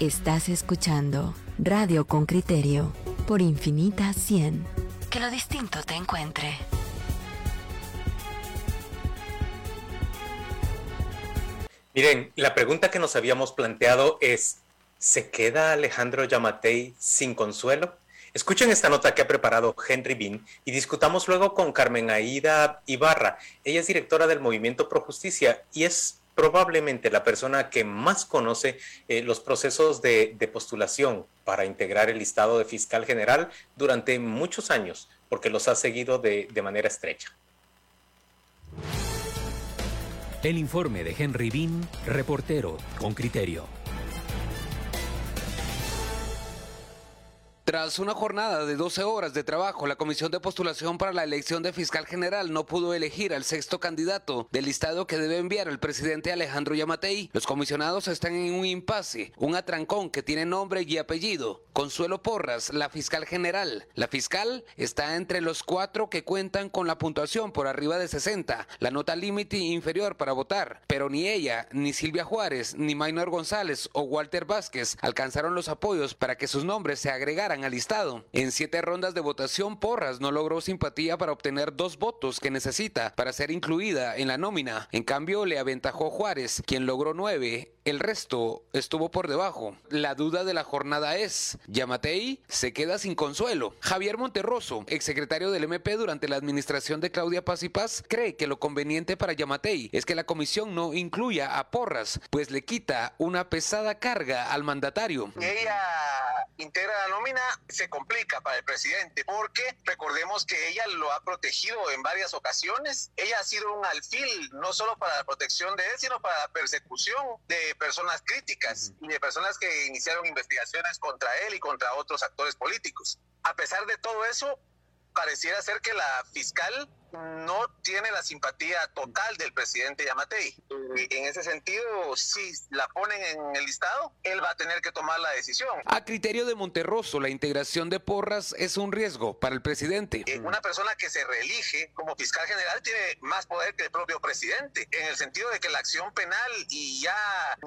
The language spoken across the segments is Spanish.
Estás escuchando Radio con Criterio por Infinita 100. Que lo distinto te encuentre. Miren, la pregunta que nos habíamos planteado es, ¿se queda Alejandro Yamatei sin consuelo? Escuchen esta nota que ha preparado Henry Bean y discutamos luego con Carmen Aida Ibarra. Ella es directora del Movimiento Pro Justicia y es probablemente la persona que más conoce eh, los procesos de, postulación para integrar el listado de fiscal general durante muchos años, porque los ha seguido de, de manera estrecha. El informe de Henry Bean, reportero con criterio. Tras una jornada de 12 horas de trabajo, la Comisión de Postulación para la elección de fiscal general no pudo elegir al sexto candidato del listado que debe enviar el presidente Alejandro Yamatei. Los comisionados están en un impasse, un atrancón que tiene nombre y apellido. Consuelo Porras, la fiscal general. La fiscal está entre los cuatro que cuentan con la puntuación por arriba de 60, la nota límite inferior para votar. Pero ni ella, ni Silvia Juárez, ni Maynor González o Walter Vázquez alcanzaron los apoyos para que sus nombres se agregaran al listado. En siete rondas de votación, Porras no logró simpatía para obtener dos votos que necesita para ser incluida en la nómina. En cambio, le aventajó Juárez, quien logró nueve. El resto estuvo por debajo. La duda de la jornada es, ¿Yamatei se queda sin consuelo? Javier Monterroso, exsecretario del MP durante la administración de Claudia Paz y Paz, cree que lo conveniente para Yamatei es que la comisión no incluya a Porras, pues le quita una pesada carga al mandatario. Ella integra la nómina se complica para el presidente porque recordemos que ella lo ha protegido en varias ocasiones. Ella ha sido un alfil no solo para la protección de él, sino para la persecución de personas críticas y de personas que iniciaron investigaciones contra él y contra otros actores políticos. A pesar de todo eso, pareciera ser que la fiscal no tiene la simpatía total del presidente Yamatei. En ese sentido, si la ponen en el listado, él va a tener que tomar la decisión. A criterio de Monterroso, la integración de Porras es un riesgo para el presidente. Eh, una persona que se reelige como fiscal general tiene más poder que el propio presidente, en el sentido de que la acción penal y ya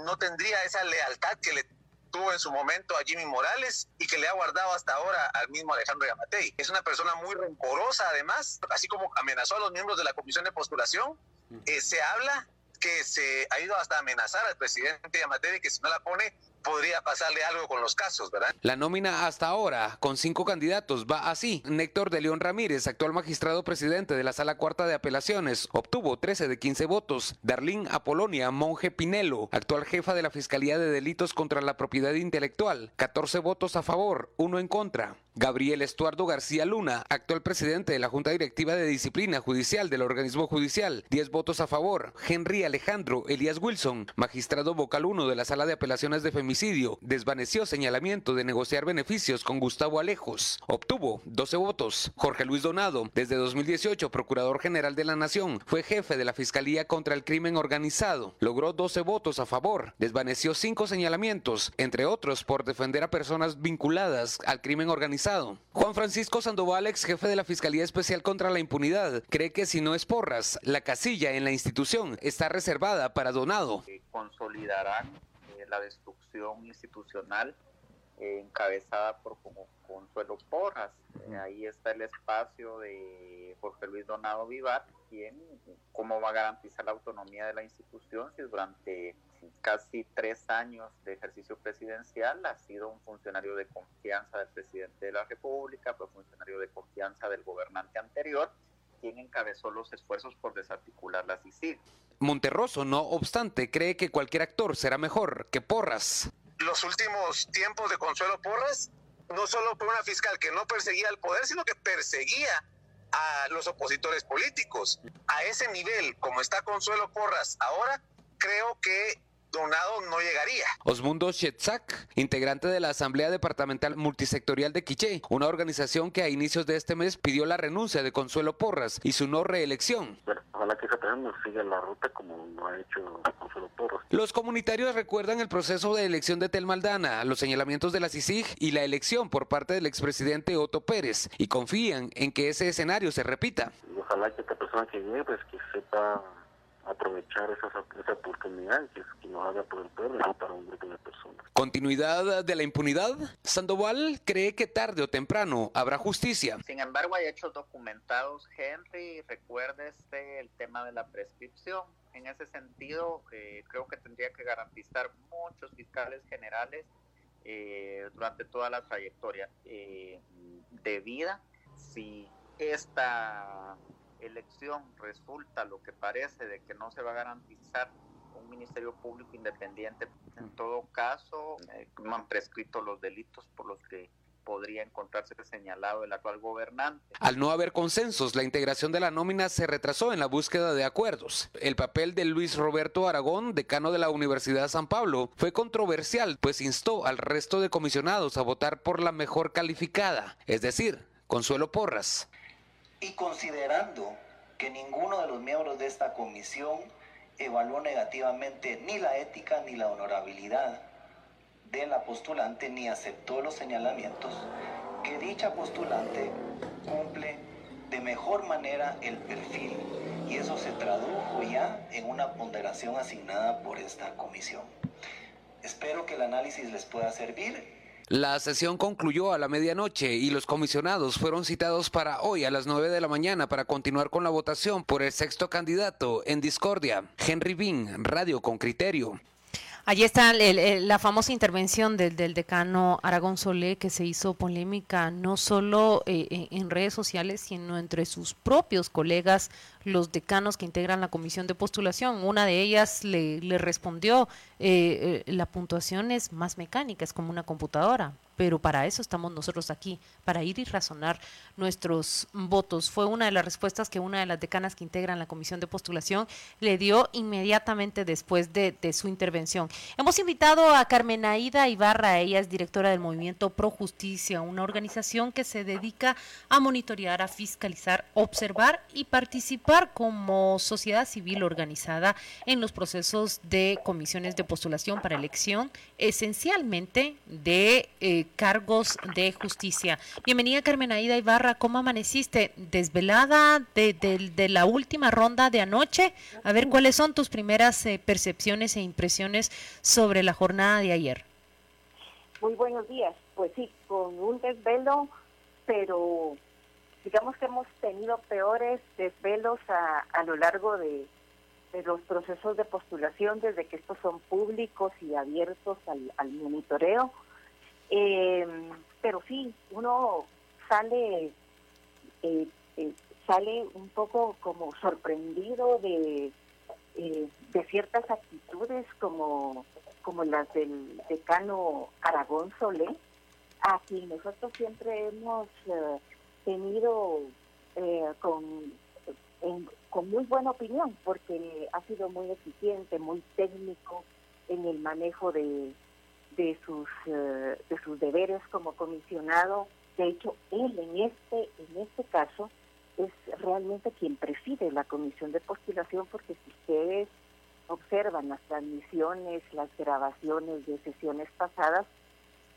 no tendría esa lealtad que le tuvo en su momento a Jimmy Morales y que le ha guardado hasta ahora al mismo Alejandro Yamatei. Es una persona muy rencorosa además, así como amenazó a los miembros de la comisión de postulación, eh, se habla que se ha ido hasta amenazar al presidente Yamatei que si no la pone podría pasarle algo con los casos, ¿verdad? La nómina hasta ahora, con cinco candidatos, va así. Néctor de León Ramírez, actual magistrado presidente de la Sala Cuarta de Apelaciones, obtuvo 13 de 15 votos. Darlín Apolonia Monje Pinelo, actual jefa de la Fiscalía de Delitos contra la Propiedad Intelectual, 14 votos a favor, uno en contra. Gabriel Estuardo García Luna, actual presidente de la Junta Directiva de Disciplina Judicial del organismo judicial, 10 votos a favor. Henry Alejandro Elías Wilson, magistrado vocal 1 de la Sala de Apelaciones de Femicidio, desvaneció señalamiento de negociar beneficios con Gustavo Alejos. Obtuvo 12 votos. Jorge Luis Donado, desde 2018 Procurador General de la Nación, fue jefe de la Fiscalía contra el Crimen Organizado. Logró 12 votos a favor. Desvaneció 5 señalamientos, entre otros por defender a personas vinculadas al crimen organizado Juan Francisco Sandoval, ex jefe de la Fiscalía Especial contra la Impunidad, cree que si no es Porras, la casilla en la institución está reservada para Donado. consolidarán eh, la destrucción institucional eh, encabezada por Consuelo Porras. Eh, ahí está el espacio de Jorge Luis Donado Vivar, quien cómo va a garantizar la autonomía de la institución si durante casi tres años de ejercicio presidencial, ha sido un funcionario de confianza del presidente de la República, fue funcionario de confianza del gobernante anterior, quien encabezó los esfuerzos por desarticular la CICIG. Monterroso, no obstante, cree que cualquier actor será mejor que Porras. Los últimos tiempos de Consuelo Porras, no solo por una fiscal que no perseguía al poder, sino que perseguía a los opositores políticos. A ese nivel, como está Consuelo Porras ahora, creo que Donado no llegaría. Osmundo Shetzak, integrante de la Asamblea Departamental Multisectorial de Quiché, una organización que a inicios de este mes pidió la renuncia de Consuelo Porras y su no reelección. ojalá que no siga la ruta como lo ha hecho Consuelo Porras. Los comunitarios recuerdan el proceso de elección de Tel Maldana, los señalamientos de la CICIG y la elección por parte del expresidente Otto Pérez y confían en que ese escenario se repita. ojalá que esta persona que llegue pues que sepa aprovechar esa, esa oportunidad que, que nos haga por el pueblo, no para un grupo de personas. ¿Continuidad de la impunidad? Sandoval cree que tarde o temprano habrá justicia. Sin embargo, hay hechos documentados, Henry, recuérdese el tema de la prescripción. En ese sentido, eh, creo que tendría que garantizar muchos fiscales generales eh, durante toda la trayectoria eh, de vida. Si esta elección resulta lo que parece de que no se va a garantizar un ministerio público independiente, en todo caso, eh, no han prescrito los delitos por los que podría encontrarse señalado el actual gobernante. Al no haber consensos, la integración de la nómina se retrasó en la búsqueda de acuerdos. El papel de Luis Roberto Aragón, decano de la Universidad de San Pablo, fue controversial, pues instó al resto de comisionados a votar por la mejor calificada, es decir, Consuelo Porras. Y considerando que ninguno de los miembros de esta comisión evaluó negativamente ni la ética ni la honorabilidad de la postulante ni aceptó los señalamientos, que dicha postulante cumple de mejor manera el perfil y eso se tradujo ya en una ponderación asignada por esta comisión. Espero que el análisis les pueda servir la sesión concluyó a la medianoche y los comisionados fueron citados para hoy a las 9 de la mañana para continuar con la votación por el sexto candidato en discordia. Henry Bean, Radio con Criterio. Allí está la famosa intervención del, decano Aragón Solé que se hizo polémica no solo eh, en redes sociales, sino entre sus propios colegas, los decanos que integran la comisión de postulación. Una de ellas le, respondió, eh, eh, la puntuación es más mecánica, es como una computadora pero para eso estamos nosotros aquí, para ir y razonar nuestros votos. Fue una de las respuestas que una de las decanas que integran la comisión de postulación le dio inmediatamente después de, su intervención. Hemos invitado a Carmen Aida Ibarra, ella es directora del movimiento Pro Justicia, una organización que se dedica a monitorear, a fiscalizar, observar y participar como sociedad civil organizada en los procesos de comisiones de postulación para elección, esencialmente de eh, cargos de justicia. Bienvenida Carmen Aida Ibarra, ¿cómo amaneciste? ¿Desvelada de, la última ronda de anoche? A ver, ¿cuáles son tus primeras eh, percepciones e impresiones sobre la jornada de ayer? Muy buenos días. Pues sí, con un desvelo, pero digamos que hemos tenido peores desvelos a, lo largo de, los procesos de postulación desde que estos son públicos y abiertos al, monitoreo. Eh, pero sí, uno sale eh, eh, sale un poco como sorprendido de, de ciertas actitudes como, como las del decano Aragón Solé, a quien nosotros siempre hemos tenido con, con muy buena opinión, porque ha sido muy eficiente, muy técnico en el manejo de, de sus eh, de sus deberes como comisionado. De hecho él en este en este caso es realmente quien preside la comisión de postulación porque si ustedes observan las transmisiones las grabaciones de sesiones pasadas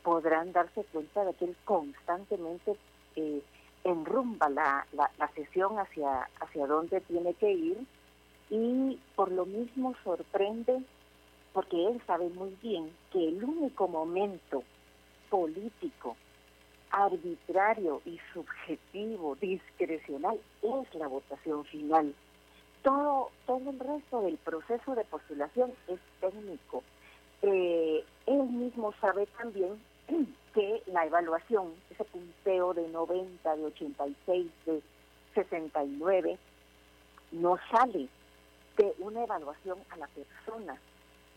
podrán darse cuenta de que él constantemente eh, enrumba la, la, la sesión hacia hacia dónde tiene que ir y por lo mismo sorprende porque él sabe muy bien que el único momento político, arbitrario y subjetivo, discrecional, es la votación final. Todo, todo el resto del proceso de postulación es técnico. Eh, él mismo sabe también que la evaluación, ese punteo de 90, de 86, de 69, no sale de una evaluación a la persona,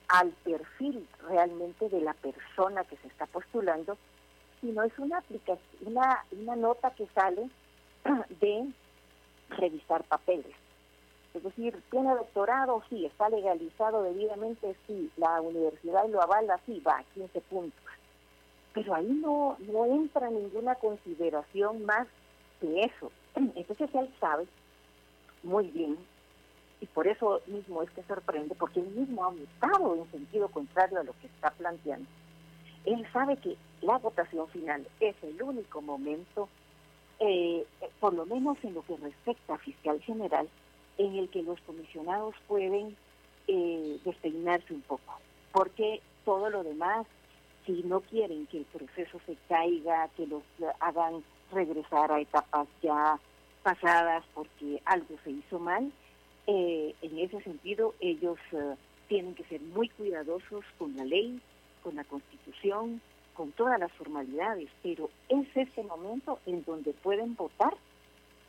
al perfil realmente de la persona que se está postulando, sino es una aplicación, una, una nota que sale de revisar papeles. Es decir, tiene doctorado, sí, está legalizado debidamente, sí, la universidad lo avala, sí, va, 15 puntos. Pero ahí no, no entra ninguna consideración más que eso. Entonces él sabe muy bien y por eso mismo es que sorprende, porque él mismo ha votado en sentido contrario a lo que está planteando. Él sabe que la votación final es el único momento, eh, por lo menos en lo que respecta a fiscal general, en el que los comisionados pueden eh, despeinarse un poco, porque todo lo demás, si no quieren que el proceso se caiga, que los hagan regresar a etapas ya pasadas porque algo se hizo mal, eh, en ese sentido ellos eh, tienen que ser muy cuidadosos con la ley, con la constitución, con todas las formalidades, pero es ese momento en donde pueden votar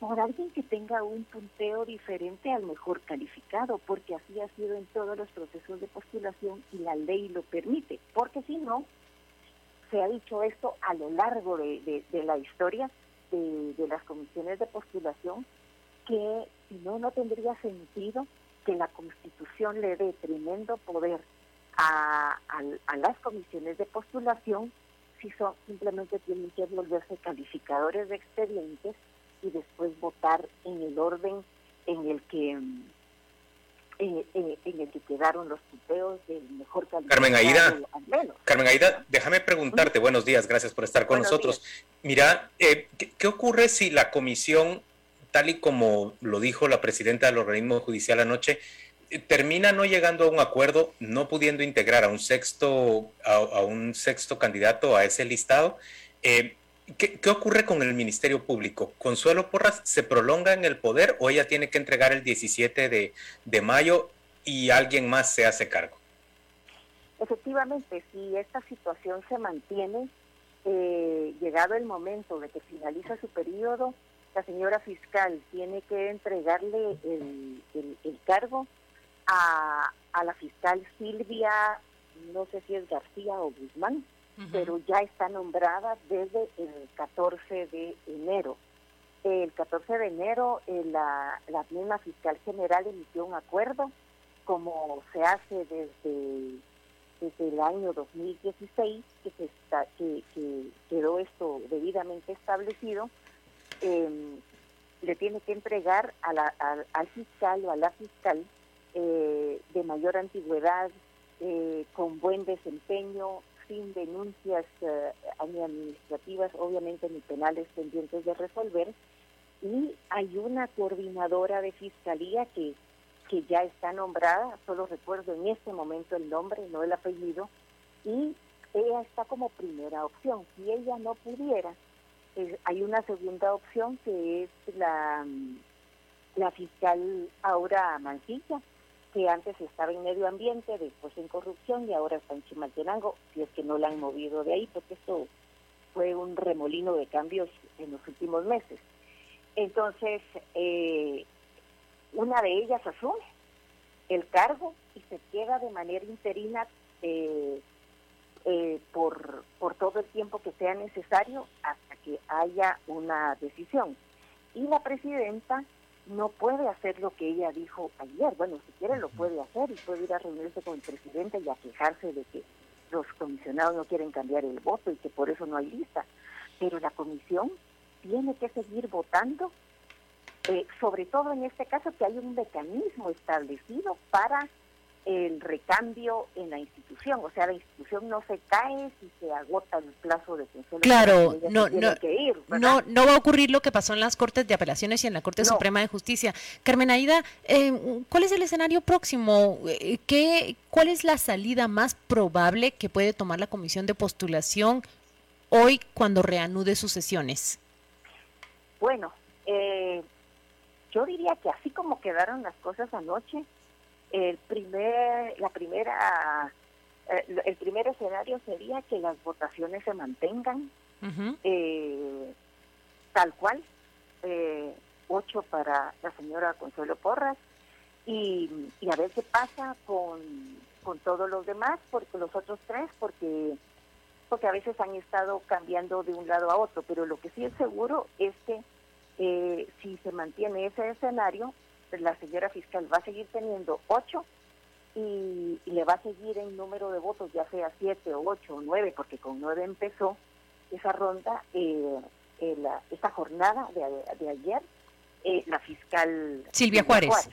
por alguien que tenga un punteo diferente al mejor calificado, porque así ha sido en todos los procesos de postulación y la ley lo permite, porque si no, se ha dicho esto a lo largo de, la historia de, las comisiones de postulación, que si no, no tendría sentido que la constitución le dé tremendo poder a, a las comisiones de postulación si son, simplemente tienen que volverse calificadores de expedientes y después votar en el orden en el que en, el que quedaron los tuteos del mejor calidad. Carmen Aida, Carmen Aida, déjame preguntarte, buenos días, gracias por estar con nosotros. Mira, eh, ¿qué, ocurre si la comisión, tal y como lo dijo la presidenta del organismo judicial anoche, eh, termina no llegando a un acuerdo, no pudiendo integrar a un sexto, a, un sexto candidato a ese listado? Eh, ¿Qué, ocurre con el Ministerio Público? ¿Consuelo Porras se prolonga en el poder o ella tiene que entregar el 17 de, mayo y alguien más se hace cargo? Efectivamente, si esta situación se mantiene, eh, llegado el momento de que finaliza su periodo, la señora fiscal tiene que entregarle el, cargo a, a la fiscal Silvia, no sé si es García o Guzmán, pero ya está nombrada desde el 14 de enero. El 14 de enero eh, la, la misma fiscal general emitió un acuerdo, como se hace desde, desde el año 2016, que, se está, que, quedó esto debidamente establecido, em, le tiene que entregar a la, al fiscal o a la fiscal eh, de mayor antigüedad, eh, con buen desempeño, sin denuncias eh, ni administrativas, obviamente ni penales pendientes de resolver, y hay una coordinadora de fiscalía que, que ya está nombrada, solo recuerdo en este momento el nombre, no el apellido, y ella está como primera opción. Si ella no pudiera, hay una segunda opción que es la, la fiscal Aura Mancilla, que antes estaba en medio ambiente, después en corrupción y ahora está en Chimaltenango, si es que no la han movido de ahí, porque esto fue un remolino de cambios en los últimos meses. Entonces, eh, una de ellas asume el cargo y se queda de manera interina eh, eh, por, por todo el tiempo que sea necesario hasta que haya una decisión. Y la presidenta no puede hacer lo que ella dijo ayer. Bueno, si quiere lo puede hacer y puede ir a reunirse con el presidente y a quejarse de que los comisionados no quieren cambiar el voto y que por eso no hay lista. Pero la comisión tiene que seguir votando, eh, sobre todo en este caso que hay un mecanismo establecido para el recambio en la institución, o sea, la institución no se cae si se agota el plazo de función. Claro, no, no, no, no va a ocurrir lo que pasó en las Cortes de Apelaciones y en la Corte Suprema de Justicia. Carmen Aida, eh, ¿cuál es el escenario próximo? Eh, ¿Qué, ¿Cuál es la salida más probable que puede tomar la Comisión de Postulación hoy cuando reanude sus sesiones? Bueno, eh, yo diría que así como quedaron las cosas anoche, el primer, la primera, eh, el primer escenario sería que las votaciones se mantengan eh, tal cual, eh, ocho para la señora Consuelo Porras y, y a ver qué pasa con, con todos los demás, porque los otros tres, porque porque a veces han estado cambiando de un lado a otro, pero lo que sí es seguro es que si se mantiene ese escenario, la señora fiscal va a seguir teniendo ocho y, le va a seguir en número de votos, ya sea siete o ocho o nueve, porque con nueve empezó esa ronda, eh, eh esta jornada de, ayer, eh, la fiscal Silvia Juárez.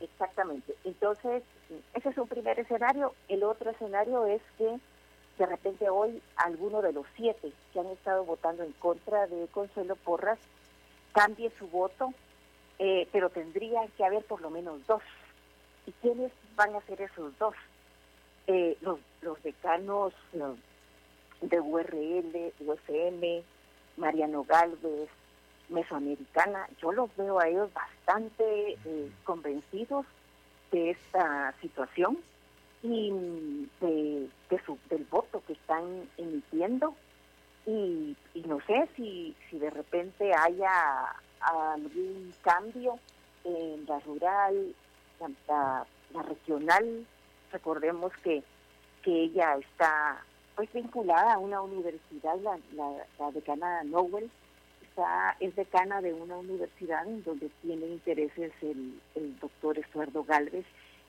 Exactamente. Entonces, ese es un primer escenario. El otro escenario es que de repente hoy alguno de los siete que han estado votando en contra de Consuelo Porras cambie su voto eh, pero tendría que haber por lo menos dos. ¿Y quiénes van a ser esos dos? Eh, los, decanos de URL, UFM, Mariano Galvez, Mesoamericana, yo los veo a ellos bastante eh, convencidos de esta situación y de, del voto que están emitiendo y, no sé si, si de repente haya algún cambio en la rural, la, la regional, recordemos que, que ella está pues vinculada a una universidad, la, la, decana Nowell, está, es decana de una universidad en donde tiene intereses el, el doctor Estuardo Galvez,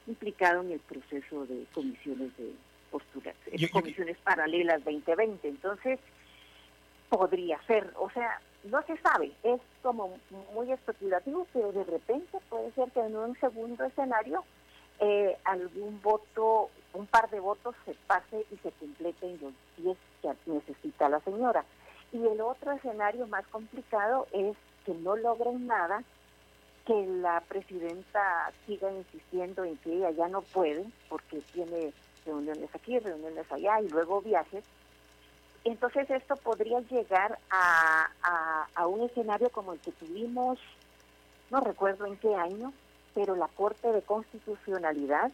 implicado en el proceso de comisiones de postura, comisiones paralelas 2020. Entonces, podría ser, o sea, no se sabe, es como muy especulativo, pero de repente puede ser que en un segundo escenario eh, algún voto, un par de votos se pase y se completen los 10 que necesita la señora. Y el otro escenario más complicado es que no logren nada, que la presidenta siga insistiendo en que ella ya no puede, porque tiene reuniones aquí, reuniones allá y luego viajes. Entonces esto podría llegar a, a, a un escenario como el que tuvimos, no recuerdo en qué año, pero la Corte de Constitucionalidad,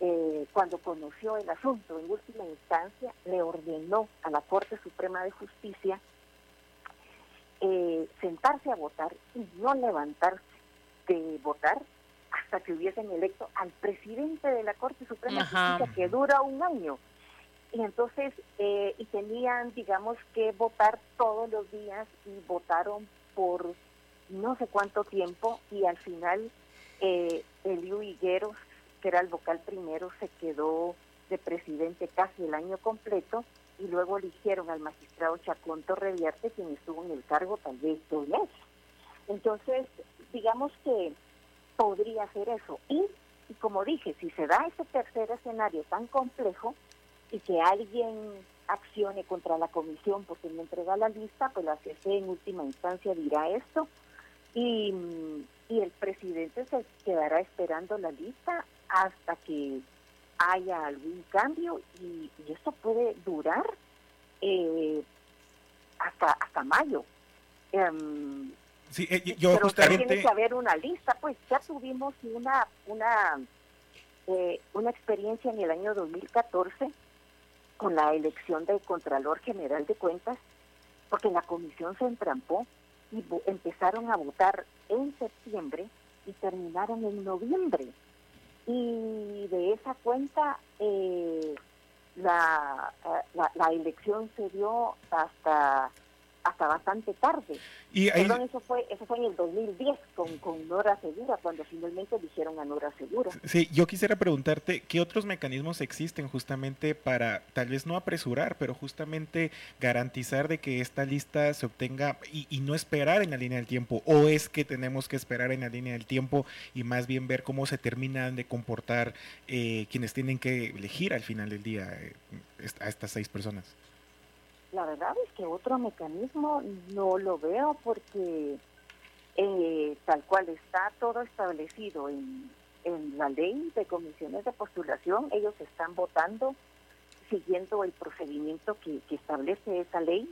eh, cuando conoció el asunto en última instancia, le ordenó a la Corte Suprema de Justicia eh, sentarse a votar y no levantarse de votar hasta que hubiesen electo al presidente de la Corte Suprema de Justicia, que dura un año. Y entonces, eh, y tenían, digamos, que votar todos los días y votaron por no sé cuánto tiempo y al final eh, Eliu Higueros, que era el vocal primero, se quedó de presidente casi el año completo y luego eligieron al magistrado Chacón Torreviarte, quien estuvo en el cargo tal vez dos meses. Entonces, digamos que podría ser eso. Y, y como dije, si se da ese tercer escenario tan complejo y que alguien accione contra la comisión porque no entrega la lista, pues la CC en última instancia dirá esto. Y, y el presidente se quedará esperando la lista hasta que haya algún cambio y, esto puede durar eh, hasta hasta mayo. Um, sí, eh, yo pero tiene que haber una lista, pues ya tuvimos una una eh, una experiencia en el año 2014 con la elección del Contralor General de Cuentas, porque la comisión se entrampó y empezaron a votar en septiembre y terminaron en noviembre. Y de esa cuenta eh, la, eh, la, la elección se dio hasta hasta bastante tarde. Y Perdón, eso fue, eso fue en el 2010 con, con Nora Segura, cuando finalmente dijeron a Nora Segura. Sí, yo quisiera preguntarte, ¿qué otros mecanismos existen justamente para, tal vez no apresurar, pero justamente garantizar de que esta lista se obtenga y, y no esperar en la línea del tiempo? ¿O es que tenemos que esperar en la línea del tiempo y más bien ver cómo se terminan de comportar eh, quienes tienen que elegir al final del día eh, a estas seis personas? La verdad es que otro mecanismo no lo veo porque eh, tal cual está todo establecido en, en la ley de comisiones de postulación, ellos están votando siguiendo el procedimiento que, establece esa ley.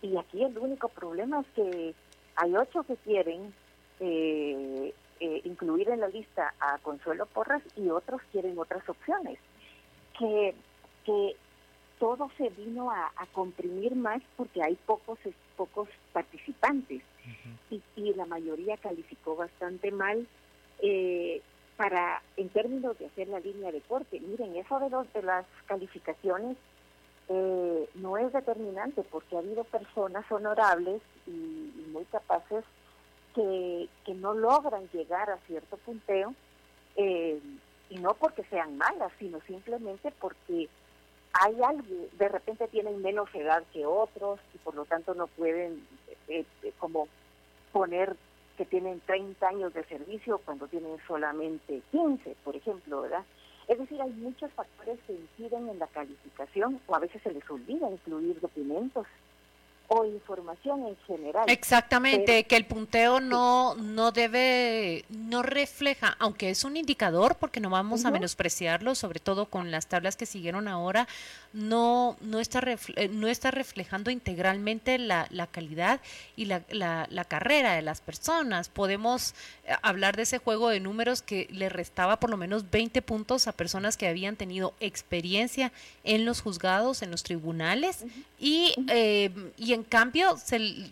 Y aquí el único problema es que hay ocho que quieren eh, eh, incluir en la lista a Consuelo Porras y otros quieren otras opciones. Que, que todo se vino a, comprimir más porque hay pocos pocos participantes y, la mayoría calificó bastante mal eh, para en términos de hacer la línea de corte. Miren, eso de, los, de las calificaciones eh, no es determinante porque ha habido personas honorables y, muy capaces que, que, no logran llegar a cierto punteo eh, y no porque sean malas, sino simplemente porque hay algo, de repente tienen menos edad que otros y por lo tanto no pueden eh, eh, como poner que tienen 30 años de servicio cuando tienen solamente 15, por ejemplo, ¿verdad? Es decir, hay muchos factores que inciden en la calificación o a veces se les olvida incluir documentos o información en general. Exactamente, que el punteo no, no debe, no refleja, aunque es un indicador, porque no vamos a menospreciarlo, sobre todo con las tablas que siguieron ahora, no, no, está, eh, no está reflejando integralmente la, la calidad y la, la, la, carrera de las personas. Podemos eh, hablar de ese juego de números que le restaba por lo menos 20 puntos a personas que habían tenido experiencia en los juzgados, en los tribunales, y, eh, y en cambio se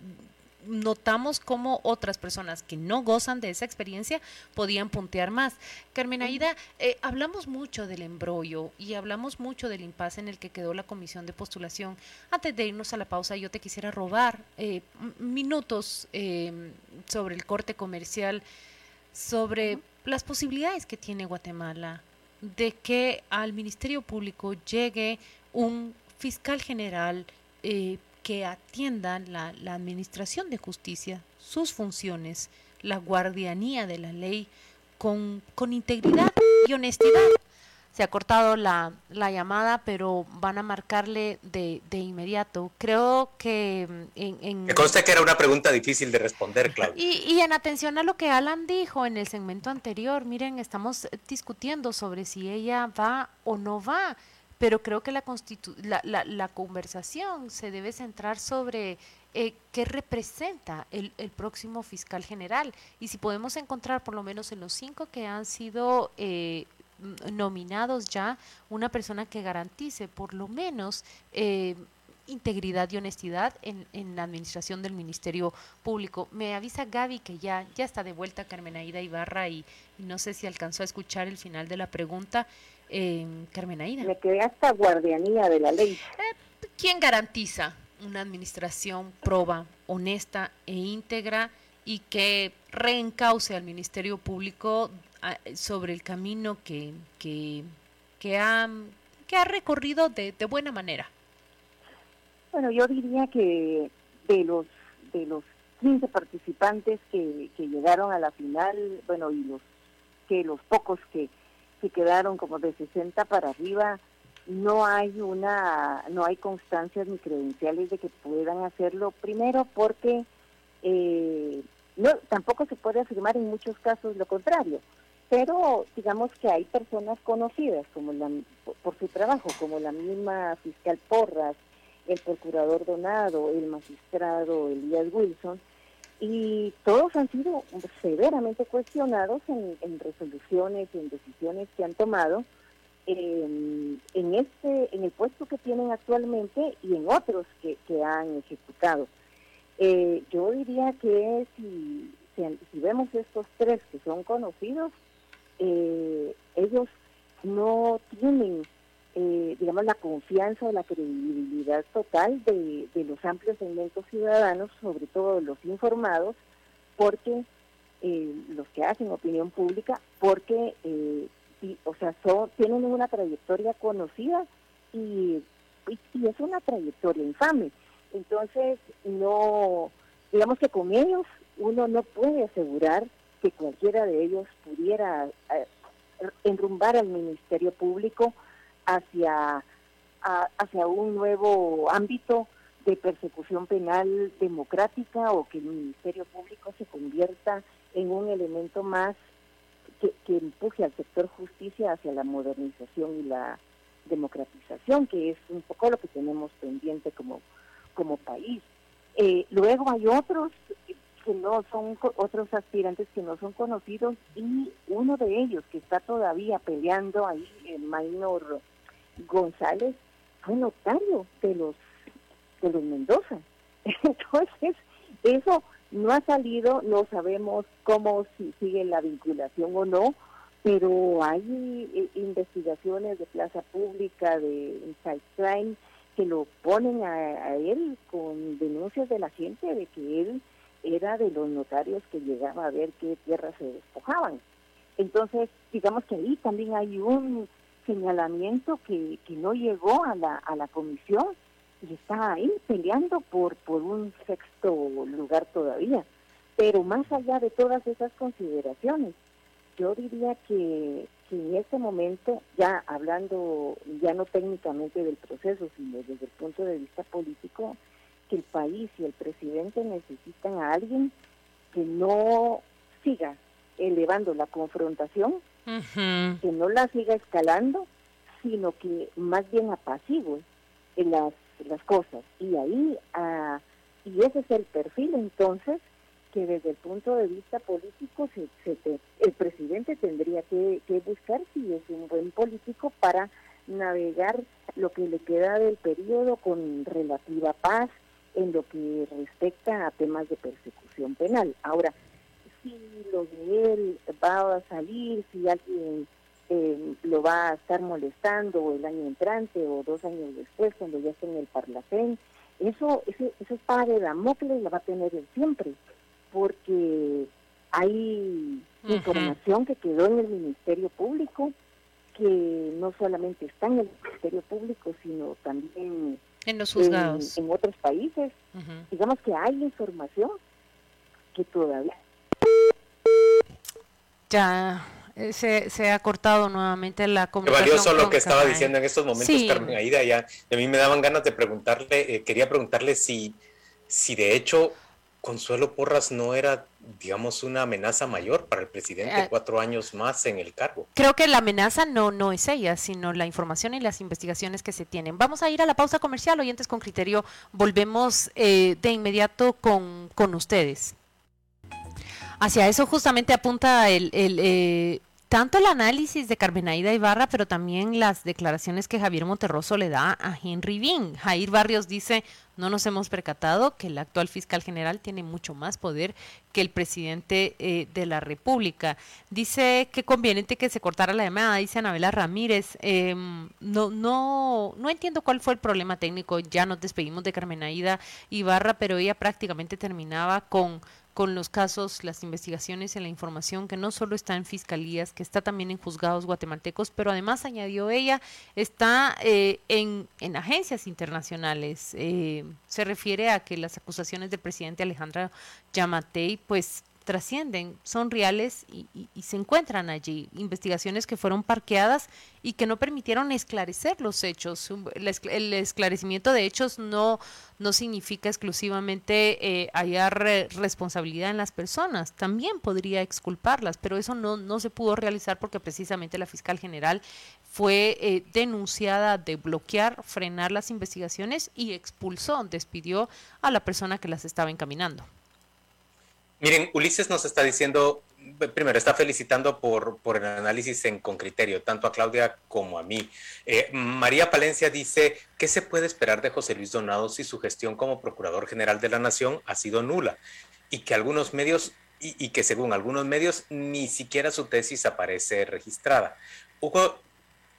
notamos cómo otras personas que no gozan de esa experiencia podían puntear más. Carmen Aida, eh, hablamos mucho del embrollo y hablamos mucho del impasse en el que quedó la comisión de postulación. Antes de irnos a la pausa, yo te quisiera robar eh, minutos em, sobre el corte comercial, sobre las posibilidades que tiene Guatemala de que al Ministerio Público llegue un fiscal general eh, que atiendan la, administración de justicia, sus funciones, la guardianía de la ley con, con integridad y honestidad. Se ha cortado la, la, llamada, pero van a marcarle de, de inmediato. Creo que mm, en, en... Me consta que era una pregunta difícil de responder, Claudia. Y, y en atención a lo que Alan dijo en el segmento anterior, miren, estamos discutiendo sobre si ella va o no va pero creo que la, la, la, conversación se debe centrar sobre eh, qué representa el, el, próximo fiscal general y si podemos encontrar por lo menos en los cinco que han sido eh, nominados ya una persona que garantice por lo menos eh, integridad y honestidad en, la administración del Ministerio Público. Me avisa Gaby que ya, ya está de vuelta Carmen Aida Ibarra y no sé si alcanzó a escuchar el final de la pregunta eh, Carmen Aida. Me quedé hasta guardianía de la ley. Eh, ¿Quién garantiza una administración proba, honesta e íntegra y que reencauce al Ministerio Público ah, sobre el camino que, que, que, ha, que ha recorrido de, de buena manera? Bueno, yo diría que de los de los 15 participantes que, que llegaron a la final, bueno, y los que los pocos que que quedaron como de 60 para arriba, no hay una, no hay constancias ni credenciales de que puedan hacerlo. Primero porque eh, no, tampoco se puede afirmar en muchos casos lo contrario, pero digamos que hay personas conocidas como la, por su trabajo, como la misma fiscal Porras, el procurador Donado, el magistrado Elías Wilson, y todos han sido severamente cuestionados en, resoluciones y en decisiones que han tomado en, este en el puesto que tienen actualmente y en otros que, han ejecutado. Eh, yo diría que si, si, vemos estos tres que son conocidos, eh, ellos no tienen eh, digamos, la confianza o la credibilidad total de, los amplios segmentos ciudadanos, sobre todo los informados, porque eh, los que hacen opinión pública, porque, eh, o sea, son, tienen una trayectoria conocida y, y, es una trayectoria infame. Entonces, no, digamos que con ellos uno no puede asegurar que cualquiera de ellos pudiera enrumbar al Ministerio Público hacia, hacia un nuevo ámbito de persecución penal democrática o que el Ministerio Público se convierta en un elemento más que, que empuje al sector justicia hacia la modernización y la democratización, que es un poco lo que tenemos pendiente como, como país. Eh, luego hay otros que no son otros aspirantes que no son conocidos y uno de ellos que está todavía peleando ahí en Maynor González fue notario de los de los Mendoza. Entonces, eso no ha salido, no sabemos cómo si sigue la vinculación o no, pero hay eh, investigaciones de plaza pública, de Inside Crime, que lo ponen a, él con denuncias de la gente de que él era de los notarios que llegaba a ver qué tierras se despojaban. Entonces, digamos que ahí también hay un señalamiento que, que no llegó a la, a la comisión y está ahí peleando por, por un sexto lugar todavía. Pero más allá de todas esas consideraciones, yo diría que, que en este momento, ya hablando ya no técnicamente del proceso, sino desde el punto de vista político, que el país y el presidente necesitan a alguien que no siga elevando la confrontación, que no la siga escalando, sino que más bien apacigue las, las cosas. Y ahí, ah, y ese es el perfil entonces que desde el punto de vista político se, el presidente tendría que, buscar si es un buen político para navegar lo que le queda del periodo con relativa paz en lo que respecta a temas de persecución penal. Ahora, si lo de él va a salir, si alguien eh, lo va a estar molestando el año entrante o dos años después cuando ya esté en el Parlacén, eso, eso, eso es para de Damocles, la va a tener él siempre porque hay información que quedó en el Ministerio Público, que no solamente está en el Ministerio Público, sino también en los juzgados. En, otros países. Digamos que hay información que todavía... Ya eh, se, se ha cortado nuevamente la comunicación. Qué valioso lo que estaba diciendo en estos momentos, Carmen Aida. Ya, a mí me daban ganas de preguntarle, eh, quería preguntarle si, si de hecho Consuelo Porras no era, digamos, una amenaza mayor para el presidente, eh, cuatro años más en el cargo. Creo que la amenaza no, no es ella, sino la información y las investigaciones que se tienen. Vamos a ir a la pausa comercial, oyentes con criterio. Volvemos eh, de inmediato con, con, ustedes. Hacia eso justamente apunta el, el eh, tanto el análisis de Carmenaida Ibarra, pero también las declaraciones que Javier Monterroso le da a Henry Bean. Jair Barrios dice, no nos hemos percatado que el actual fiscal general tiene mucho más poder que el presidente eh, de la República. Dice que conveniente que se cortara la llamada, dice Anabela Ramírez. Em, no, no, no entiendo cuál fue el problema técnico, ya nos despedimos de Carmenaida Ibarra, pero ella prácticamente terminaba con con los casos, las investigaciones y la información que no solo está en fiscalías, que está también en juzgados guatemaltecos, pero además añadió ella, está eh, en, en, agencias internacionales. Eh, se refiere a que las acusaciones del presidente Alejandra Yamatei, pues trascienden, son reales y, se encuentran allí. Investigaciones que fueron parqueadas y que no permitieron esclarecer los hechos. El esclarecimiento de hechos no, no significa exclusivamente eh, hallar responsabilidad en las personas, también podría exculparlas, pero eso no, no se pudo realizar porque precisamente la fiscal general fue eh, denunciada de bloquear, frenar las investigaciones y expulsó, despidió a la persona que las estaba encaminando. Miren, Ulises nos está diciendo, primero, está felicitando por, por el análisis en con criterio, tanto a Claudia como a mí. Eh, María Palencia dice, ¿qué se puede esperar de José Luis Donado si su gestión como Procurador General de la Nación ha sido nula? Y que algunos medios, y, y que según algunos medios, ni siquiera su tesis aparece registrada. Hugo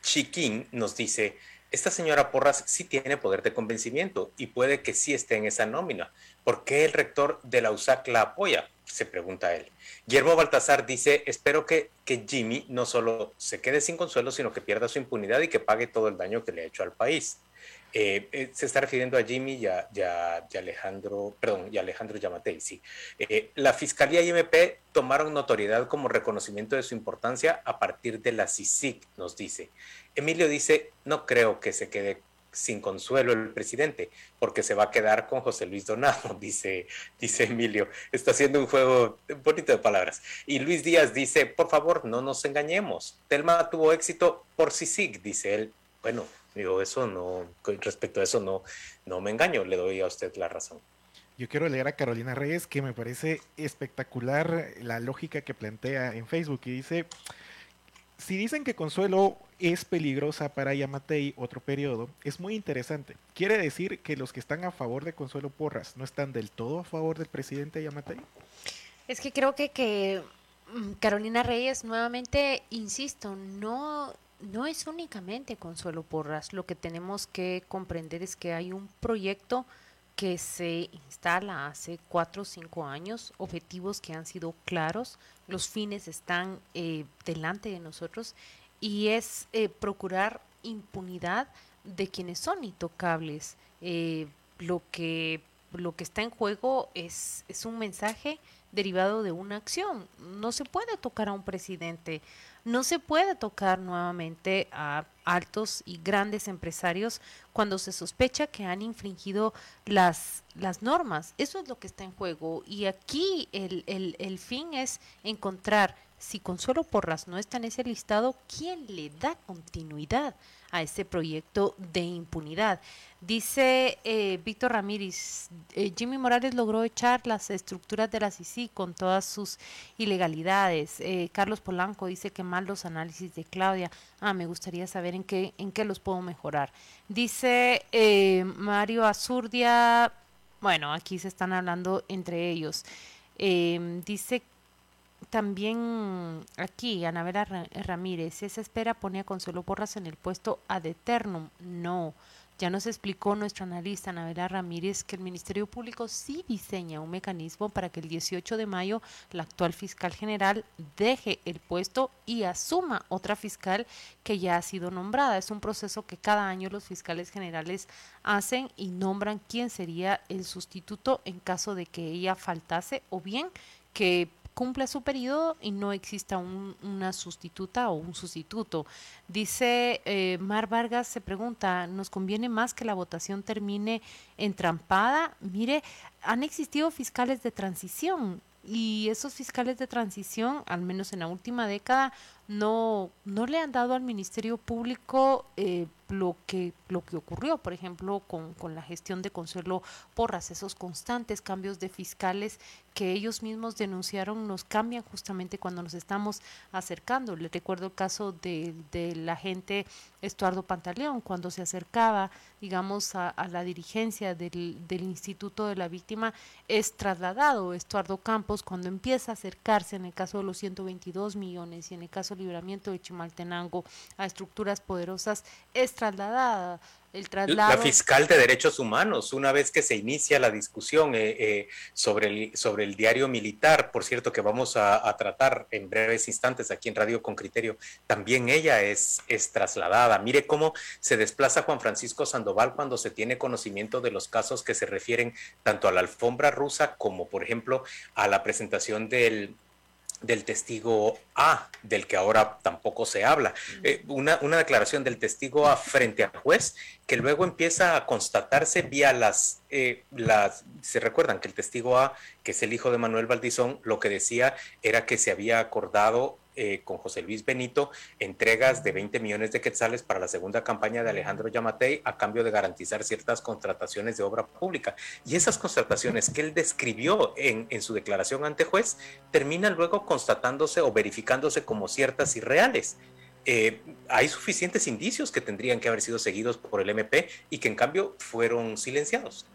Chiquín nos dice, esta señora Porras sí tiene poder de convencimiento y puede que sí esté en esa nómina. ¿Por qué el rector de la USAC la apoya? Se pregunta él. Guillermo Baltasar dice, espero que, que Jimmy no solo se quede sin consuelo, sino que pierda su impunidad y que pague todo el daño que le ha hecho al país. Eh, eh, se está refiriendo a Jimmy y a, Alejandro, perdón, y Alejandro Yamatei, sí. Eh, la Fiscalía y MP tomaron notoriedad como reconocimiento de su importancia a partir de la CICIC, nos dice. Emilio dice, no creo que se quede sin consuelo el presidente, porque se va a quedar con José Luis Donado, dice, dice Emilio. Está haciendo un juego bonito de palabras. Y Luis Díaz dice, por favor, no nos engañemos. Telma tuvo éxito por CICIC, dice él. Bueno, digo, eso no, respecto a eso no, no me engaño, le doy a usted la razón. Yo quiero leer a Carolina Reyes, que me parece espectacular la lógica que plantea en Facebook y dice, si dicen que Consuelo es peligrosa para Yamatei otro periodo, es muy interesante. Quiere decir que los que están a favor de Consuelo Porras no están del todo a favor del presidente Yamatei. Es que creo que, que mm, Carolina Reyes, nuevamente, insisto, no, no es únicamente Consuelo Porras. Lo que tenemos que comprender es que hay un proyecto que se instala hace cuatro o cinco años, objetivos que han sido claros, los fines están eh, delante de nosotros y es eh, procurar impunidad de quienes son intocables. Eh, lo que lo que está en juego es, es un mensaje derivado de una acción. No se puede tocar a un presidente, no se puede tocar nuevamente a altos y grandes empresarios cuando se sospecha que han infringido las, las normas. Eso es lo que está en juego. Y aquí el, el, el fin es encontrar si Consuelo Porras no está en ese listado, ¿quién le da continuidad a ese proyecto de impunidad? Dice eh, Víctor Ramírez, eh, Jimmy Morales logró echar las estructuras de la CICI con todas sus ilegalidades. Eh, Carlos Polanco dice que mal los análisis de Claudia. Ah, me gustaría saber en qué, en qué los puedo mejorar. Dice Mario Azurdia, bueno, aquí se están hablando entre ellos. dice también aquí, Anabela Ramírez, esa espera pone a Consuelo Porras en el puesto ad eternum. No, ya nos explicó nuestro analista Anabela Ramírez que el Ministerio Público sí diseña un mecanismo para que el 18 de mayo la actual fiscal general deje el puesto y asuma otra fiscal que ya ha sido nombrada. Es un proceso que cada año los fiscales generales hacen y nombran quién sería el sustituto en caso de que ella faltase o bien que cumpla su periodo y no exista una sustituta o un sustituto. Dice eh, Mar Vargas, se pregunta, ¿nos conviene más que la votación termine entrampada? Mire, han existido fiscales de transición y esos fiscales de transición, al menos en la última década, no, no le han dado al Ministerio Público eh, lo que, lo que ocurrió, por ejemplo, con, con, la gestión de Consuelo Porras, esos constantes cambios de fiscales que ellos mismos denunciaron nos cambian justamente cuando nos estamos acercando. Les recuerdo el caso de, de la gente Estuardo Pantaleón, cuando se acercaba, digamos, a, la dirigencia del, del, Instituto de la Víctima, es trasladado Estuardo Campos cuando empieza a acercarse en el caso de los 122 millones y en el caso libramiento de Chimaltenango a estructuras poderosas, es trasladada. El traslado... La fiscal de derechos humanos, una vez que se inicia la discusión eh, eh, sobre, el, sobre el diario militar, por cierto, que vamos a, a, tratar en breves instantes aquí en Radio con Criterio, también ella es, es trasladada. Mire cómo se desplaza Juan Francisco Sandoval cuando se tiene conocimiento de los casos que se refieren tanto a la alfombra rusa como, por ejemplo, a la presentación del del testigo A, del que ahora tampoco se habla. Eh, una, una, declaración del testigo A frente al juez que luego empieza a constatarse vía las, eh, las, se recuerdan que el testigo A, que es el hijo de Manuel Valdizón, lo que decía era que se había acordado eh, con José Luis Benito entregas de 20 millones de quetzales para la segunda campaña de Alejandro Yamatei a cambio de garantizar ciertas contrataciones de obra pública. Y esas contrataciones que él describió en, en su declaración ante juez terminan luego constatándose o verificándose como ciertas y reales. Eh, hay suficientes indicios que tendrían que haber sido seguidos por el MP y que en cambio fueron silenciados.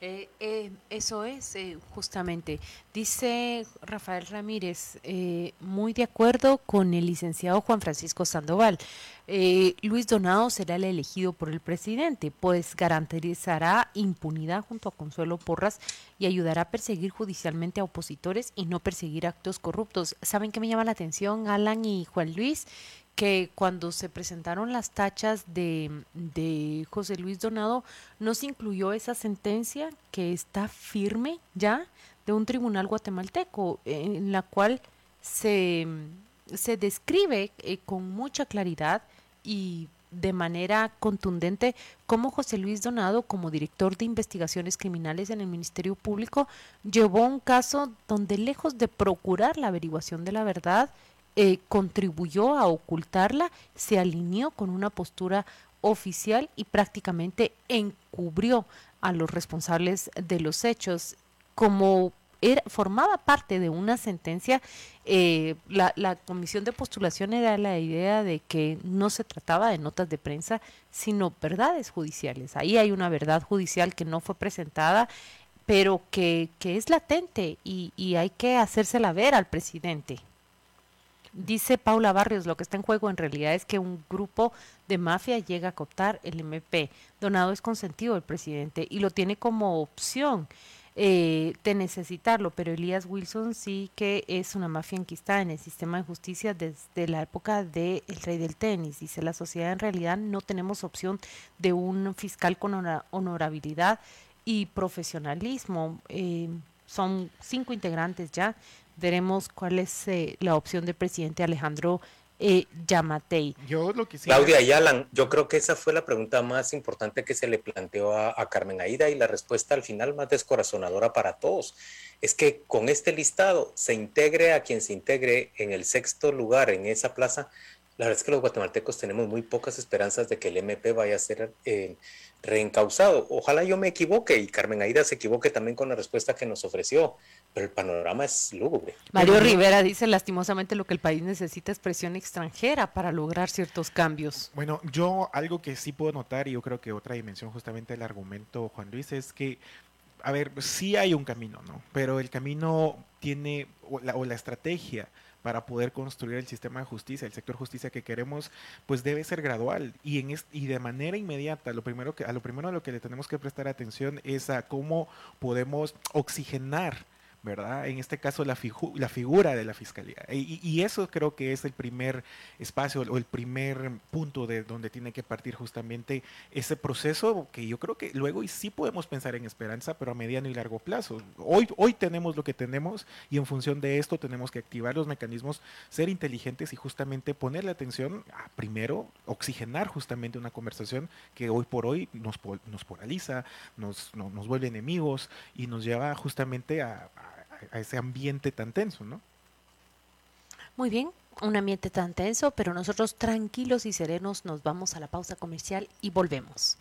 Eh, eh, eso es, eh, justamente. Dice Rafael Ramírez, eh, muy de acuerdo con el licenciado Juan Francisco Sandoval. Eh, Luis Donado será el elegido por el presidente, pues garantizará impunidad junto a Consuelo Porras y ayudará a perseguir judicialmente a opositores y no perseguir actos corruptos. ¿Saben qué me llama la atención, Alan y Juan Luis? Que cuando se presentaron las tachas de, de, José Luis Donado, no se incluyó esa sentencia que está firme ya de un tribunal guatemalteco, en la cual se, se describe eh, con mucha claridad y de manera contundente cómo José Luis Donado, como director de investigaciones criminales en el Ministerio Público, llevó un caso donde lejos de procurar la averiguación de la verdad, eh, contribuyó a ocultarla, se alineó con una postura oficial y prácticamente encubrió a los responsables de los hechos. Como era, formaba parte de una sentencia, eh, la, la, comisión de postulación era la idea de que no se trataba de notas de prensa, sino verdades judiciales. Ahí hay una verdad judicial que no fue presentada, pero que, que es latente y, y hay que hacérsela ver al presidente. Dice Paula Barrios, lo que está en juego en realidad es que un grupo de mafia llega a cooptar el MP. Donado es consentido del presidente y lo tiene como opción eh, de necesitarlo, pero Elías Wilson sí que es una mafia enquistada en el sistema de justicia desde la época del rey del tenis. Dice, la sociedad en realidad no tenemos opción de un fiscal con honorabilidad y profesionalismo. Eh, son cinco integrantes ya. Veremos cuál es eh, la opción del presidente Alejandro eh, Yamatei. Yo lo Claudia y Alan, yo creo que esa fue la pregunta más importante que se le planteó a, Carmen Aida y la respuesta al final más descorazonadora para todos. Es que con este listado se integre a quien se integre en el sexto lugar en esa plaza. La verdad es que los guatemaltecos tenemos muy pocas esperanzas de que el MP vaya a ser eh, reencausado. Ojalá yo me equivoque y Carmen Aida se equivoque también con la respuesta que nos ofreció, pero el panorama es lúgubre. Mario Rivera dice lastimosamente lo que el país necesita es presión extranjera para lograr ciertos cambios. Bueno, yo algo que sí puedo notar y yo creo que otra dimensión justamente del argumento, Juan Luis, es que a ver, sí hay un camino, ¿no? Pero el camino tiene, o la, o la estrategia para poder construir el sistema de justicia, el sector justicia que queremos, pues debe ser gradual y, en y de manera inmediata. Lo primero que, a lo primero a lo que le tenemos que prestar atención es a cómo podemos oxigenar ¿verdad? En este caso, la, la figura de la fiscalía. Y, eso creo que es el primer espacio o el primer punto de donde tiene que partir justamente ese proceso que yo creo que luego y sí podemos pensar en esperanza, pero a mediano y largo plazo. Hoy, hoy tenemos lo que tenemos y en función de esto tenemos que activar los mecanismos, ser inteligentes y justamente ponerle atención a primero oxigenar justamente una conversación que hoy por hoy nos, nos polariza, nos, nos vuelve enemigos y nos lleva justamente a a ese ambiente tan tenso, ¿no? Muy bien, un ambiente tan tenso, pero nosotros tranquilos y serenos nos vamos a la pausa comercial y volvemos.